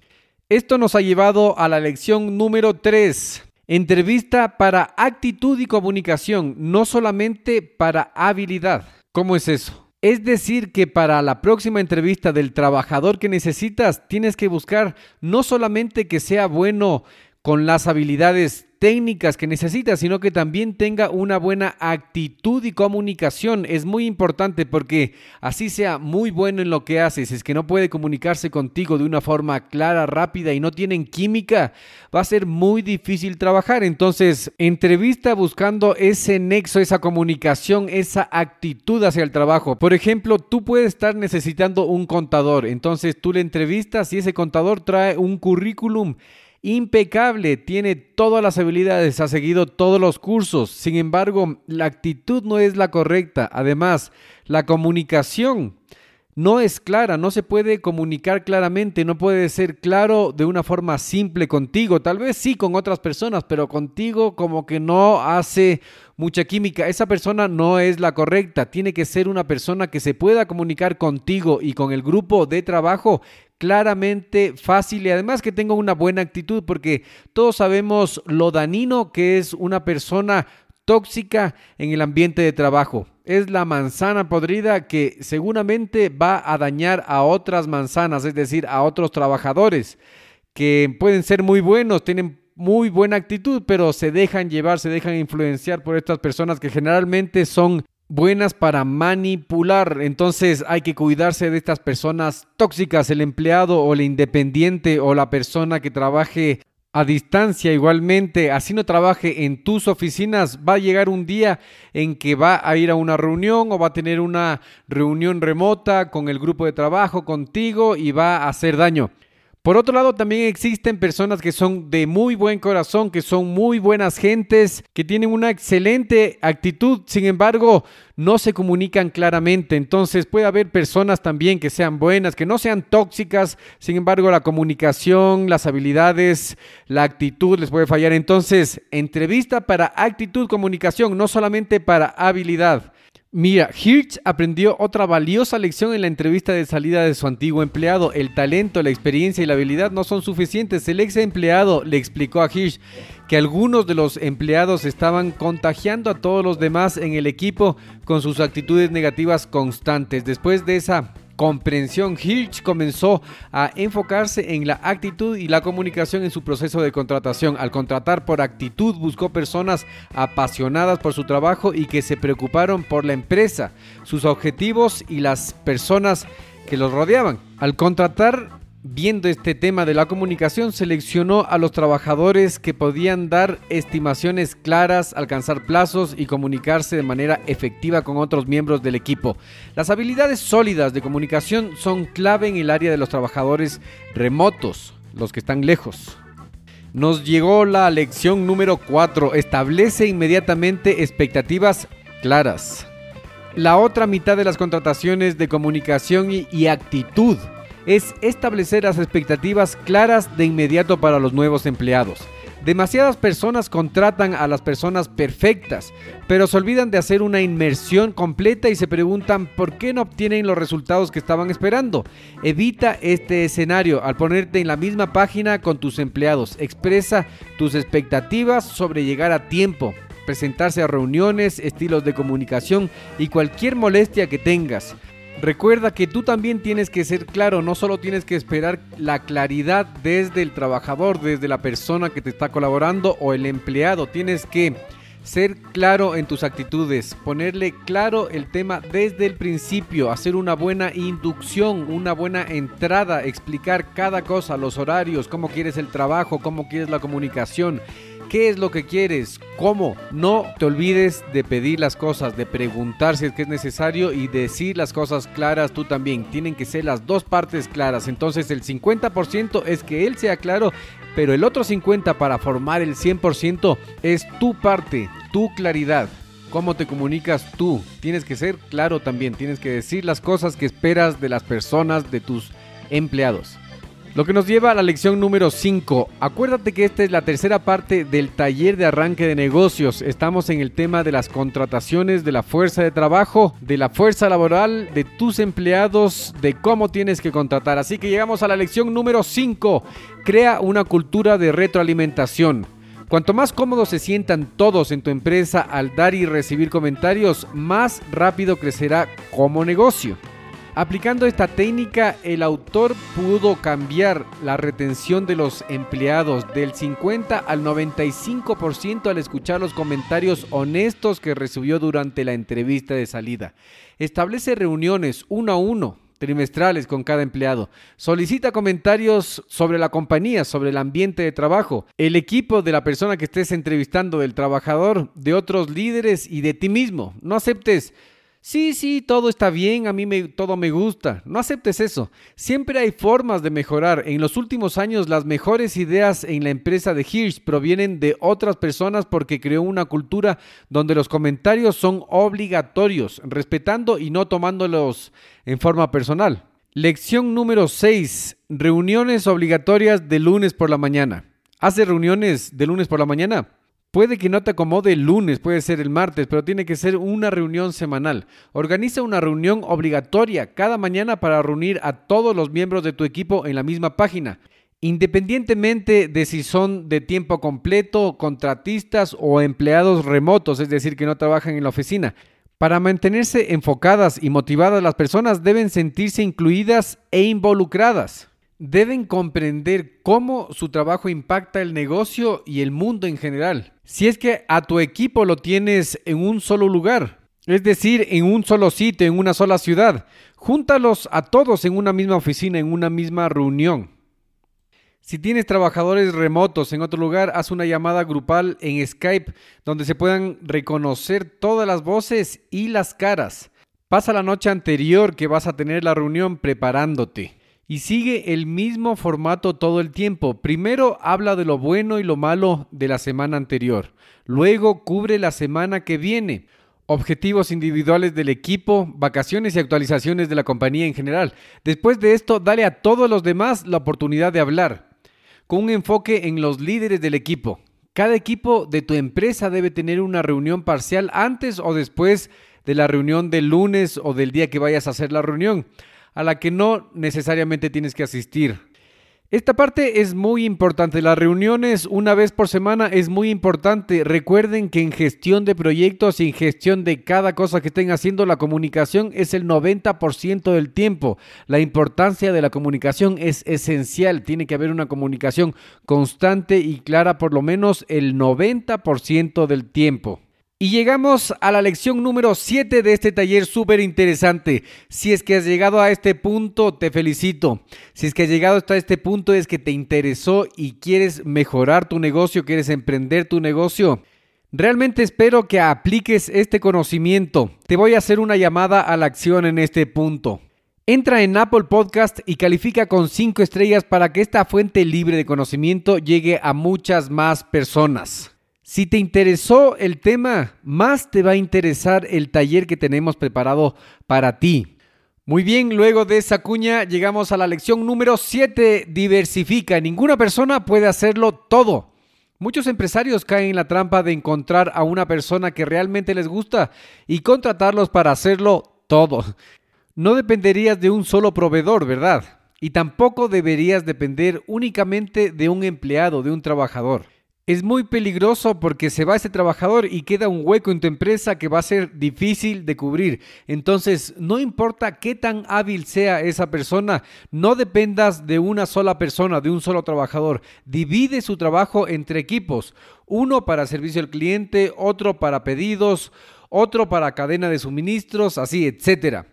Esto nos ha llevado a la lección número 3. Entrevista para actitud y comunicación, no solamente para habilidad. ¿Cómo es eso? Es decir, que para la próxima entrevista del trabajador que necesitas, tienes que buscar no solamente que sea bueno con las habilidades técnicas que necesita, sino que también tenga una buena actitud y comunicación. Es muy importante porque así sea muy bueno en lo que haces, es que no puede comunicarse contigo de una forma clara, rápida y no tienen química, va a ser muy difícil trabajar. Entonces, entrevista buscando ese nexo, esa comunicación, esa actitud hacia el trabajo. Por ejemplo, tú puedes estar necesitando un contador, entonces tú le entrevistas y ese contador trae un currículum impecable, tiene todas las habilidades, ha seguido todos los cursos. Sin embargo, la actitud no es la correcta. Además, la comunicación no es clara, no se puede comunicar claramente, no puede ser claro de una forma simple contigo. Tal vez sí con otras personas, pero contigo como que no hace mucha química. Esa persona no es la correcta. Tiene que ser una persona que se pueda comunicar contigo y con el grupo de trabajo claramente, fácil y además que tenga una buena actitud, porque todos sabemos lo danino que es una persona tóxica en el ambiente de trabajo. Es la manzana podrida que seguramente va a dañar a otras manzanas, es decir, a otros trabajadores que pueden ser muy buenos, tienen muy buena actitud, pero se dejan llevar, se dejan influenciar por estas personas que generalmente son buenas para manipular. Entonces hay que cuidarse de estas personas tóxicas, el empleado o el independiente o la persona que trabaje a distancia igualmente, así no trabaje en tus oficinas, va a llegar un día en que va a ir a una reunión o va a tener una reunión remota con el grupo de trabajo contigo y va a hacer daño. Por otro lado, también existen personas que son de muy buen corazón, que son muy buenas gentes, que tienen una excelente actitud, sin embargo, no se comunican claramente. Entonces puede haber personas también que sean buenas, que no sean tóxicas, sin embargo, la comunicación, las habilidades, la actitud les puede fallar. Entonces, entrevista para actitud, comunicación, no solamente para habilidad. Mira, Hirsch aprendió otra valiosa lección en la entrevista de salida de su antiguo empleado. El talento, la experiencia y la habilidad no son suficientes. El ex empleado le explicó a Hirsch que algunos de los empleados estaban contagiando a todos los demás en el equipo con sus actitudes negativas constantes. Después de esa comprensión, Hirsch comenzó a enfocarse en la actitud y la comunicación en su proceso de contratación. Al contratar por actitud, buscó personas apasionadas por su trabajo y que se preocuparon por la empresa, sus objetivos y las personas que los rodeaban. Al contratar viendo este tema de la comunicación, seleccionó a los trabajadores que podían dar estimaciones claras, alcanzar plazos y comunicarse de manera efectiva con otros miembros del equipo. Las habilidades sólidas de comunicación son clave en el área de los trabajadores remotos, los que están lejos. Nos llegó la lección número 4. Establece inmediatamente expectativas claras. La otra mitad de las contrataciones de comunicación y, actitud es establecer las expectativas claras de inmediato para los nuevos empleados. Demasiadas personas contratan a las personas perfectas, pero se olvidan de hacer una inmersión completa y se preguntan por qué no obtienen los resultados que estaban esperando. Evita este escenario al ponerte en la misma página con tus empleados. Expresa tus expectativas sobre llegar a tiempo, presentarse a reuniones, estilos de comunicación y cualquier molestia que tengas. Recuerda que tú también tienes que ser claro, no solo tienes que esperar la claridad desde el trabajador, desde la persona que te está colaborando o el empleado, tienes que ser claro en tus actitudes, ponerle claro el tema desde el principio, hacer una buena inducción, una buena entrada, explicar cada cosa, los horarios, cómo quieres el trabajo, cómo quieres la comunicación qué es lo que quieres, cómo. No te olvides de pedir las cosas, de preguntar si es que es necesario y decir las cosas claras tú también. Tienen que ser las dos partes claras. Entonces el 50% es que él sea claro, pero el otro 50% para formar el 100% es tu parte, tu claridad. ¿Cómo te comunicas tú? Tienes que ser claro también, tienes que decir las cosas que esperas de las personas, de tus empleados. Lo que nos lleva a la lección número 5. Acuérdate que esta es la tercera parte del taller de arranque de negocios. Estamos en el tema de las contrataciones, de la fuerza de trabajo, de la fuerza laboral, de tus empleados, de cómo tienes que contratar. Así que llegamos a la lección número 5. Crea una cultura de retroalimentación. Cuanto más cómodos se sientan todos en tu empresa al dar y recibir comentarios, más rápido crecerá como negocio. Aplicando esta técnica, el autor pudo cambiar la retención de los empleados del 50 al 95% al escuchar los comentarios honestos que recibió durante la entrevista de salida. Establece reuniones uno a uno trimestrales con cada empleado. Solicita comentarios sobre la compañía, sobre el ambiente de trabajo, el equipo de la persona que estés entrevistando, del trabajador, de otros líderes y de ti mismo. No aceptes Sí, sí, todo está bien, a mí me, todo me gusta. No aceptes eso. Siempre hay formas de mejorar. En los últimos años las mejores ideas en la empresa de Hirsch provienen de otras personas porque creó una cultura donde los comentarios son obligatorios, respetando y no tomándolos en forma personal. Lección número 6. Reuniones obligatorias de lunes por la mañana. ¿Hace reuniones de lunes por la mañana? Puede que no te acomode el lunes, puede ser el martes, pero tiene que ser una reunión semanal. Organiza una reunión obligatoria cada mañana para reunir a todos los miembros de tu equipo en la misma página. Independientemente de si son de tiempo completo, contratistas o empleados remotos, es decir, que no trabajan en la oficina. Para mantenerse enfocadas y motivadas, las personas deben sentirse incluidas e involucradas deben comprender cómo su trabajo impacta el negocio y el mundo en general. Si es que a tu equipo lo tienes en un solo lugar, es decir, en un solo sitio, en una sola ciudad, júntalos a todos en una misma oficina, en una misma reunión. Si tienes trabajadores remotos en otro lugar, haz una llamada grupal en Skype donde se puedan reconocer todas las voces y las caras. Pasa la noche anterior que vas a tener la reunión preparándote y sigue el mismo formato todo el tiempo. Primero habla de lo bueno y lo malo de la semana anterior. Luego cubre la semana que viene. Objetivos individuales del equipo, vacaciones y actualizaciones de la compañía en general. Después de esto, dale a todos los demás la oportunidad de hablar, con un enfoque en los líderes del equipo. Cada equipo de tu empresa debe tener una reunión parcial antes o después de la reunión del lunes o del día que vayas a hacer la reunión a la que no necesariamente tienes que asistir. Esta parte es muy importante. Las reuniones una vez por semana es muy importante. Recuerden que en gestión de proyectos y en gestión de cada cosa que estén haciendo, la comunicación es el 90% del tiempo. La importancia de la comunicación es esencial. Tiene que haber una comunicación constante y clara por lo menos el 90% del tiempo. Y llegamos a la lección número 7 de este taller súper interesante. Si es que has llegado a este punto, te felicito. Si es que has llegado hasta este punto es que te interesó y quieres mejorar tu negocio, quieres emprender tu negocio. Realmente espero que apliques este conocimiento. Te voy a hacer una llamada a la acción en este punto. Entra en Apple Podcast y califica con 5 estrellas para que esta fuente libre de conocimiento llegue a muchas más personas. Si te interesó el tema, más te va a interesar el taller que tenemos preparado para ti. Muy bien, luego de esa cuña llegamos a la lección número 7, diversifica. Ninguna persona puede hacerlo todo. Muchos empresarios caen en la trampa de encontrar a una persona que realmente les gusta y contratarlos para hacerlo todo. No dependerías de un solo proveedor, ¿verdad? Y tampoco deberías depender únicamente de un empleado, de un trabajador. Es muy peligroso porque se va ese trabajador y queda un hueco en tu empresa que va a ser difícil de cubrir. Entonces, no importa qué tan hábil sea esa persona, no dependas de una sola persona, de un solo trabajador. Divide su trabajo entre equipos. Uno para servicio al cliente, otro para pedidos, otro para cadena de suministros, así, etcétera.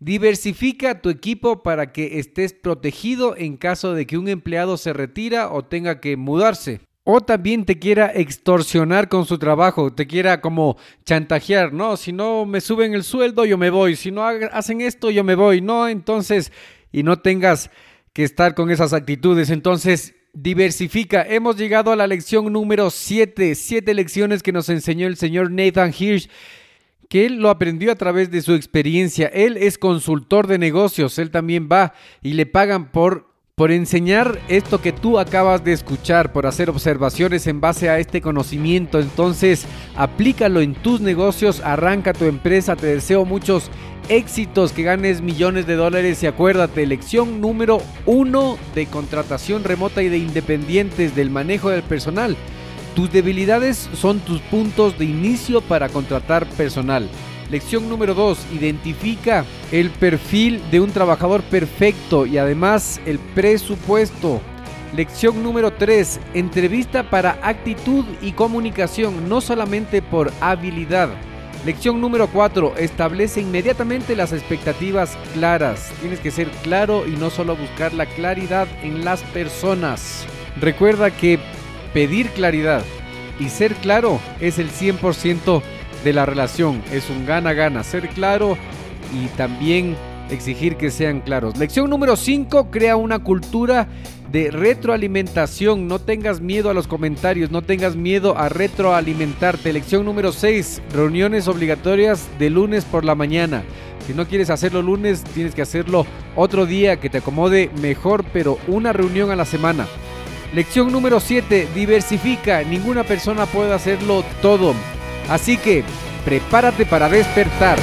Diversifica tu equipo para que estés protegido en caso de que un empleado se retira o tenga que mudarse o también te quiera extorsionar con su trabajo, te quiera como chantajear, no, si no me suben el sueldo yo me voy, si no hacen esto yo me voy, no, entonces, y no tengas que estar con esas actitudes, entonces diversifica. Hemos llegado a la lección número 7, siete lecciones que nos enseñó el señor Nathan Hirsch que él lo aprendió a través de su experiencia. Él es consultor de negocios, él también va y le pagan por por enseñar esto que tú acabas de escuchar, por hacer observaciones en base a este conocimiento. Entonces, aplícalo en tus negocios, arranca tu empresa. Te deseo muchos éxitos, que ganes millones de dólares y acuérdate, lección número uno de contratación remota y de independientes del manejo del personal. Tus debilidades son tus puntos de inicio para contratar personal. Lección número 2. Identifica el perfil de un trabajador perfecto y además el presupuesto. Lección número 3. Entrevista para actitud y comunicación, no solamente por habilidad. Lección número 4. Establece inmediatamente las expectativas claras. Tienes que ser claro y no solo buscar la claridad en las personas. Recuerda que pedir claridad y ser claro es el 100% de la relación. Es un gana-gana, ser claro y también exigir que sean claros. Lección número 5, crea una cultura de retroalimentación. No tengas miedo a los comentarios, no tengas miedo a retroalimentarte. Lección número 6, reuniones obligatorias de lunes por la mañana. Si no quieres hacerlo lunes, tienes que hacerlo otro día que te acomode mejor, pero una reunión a la semana. Lección número 7, diversifica. Ninguna persona puede hacerlo todo. Así que prepárate para despertar.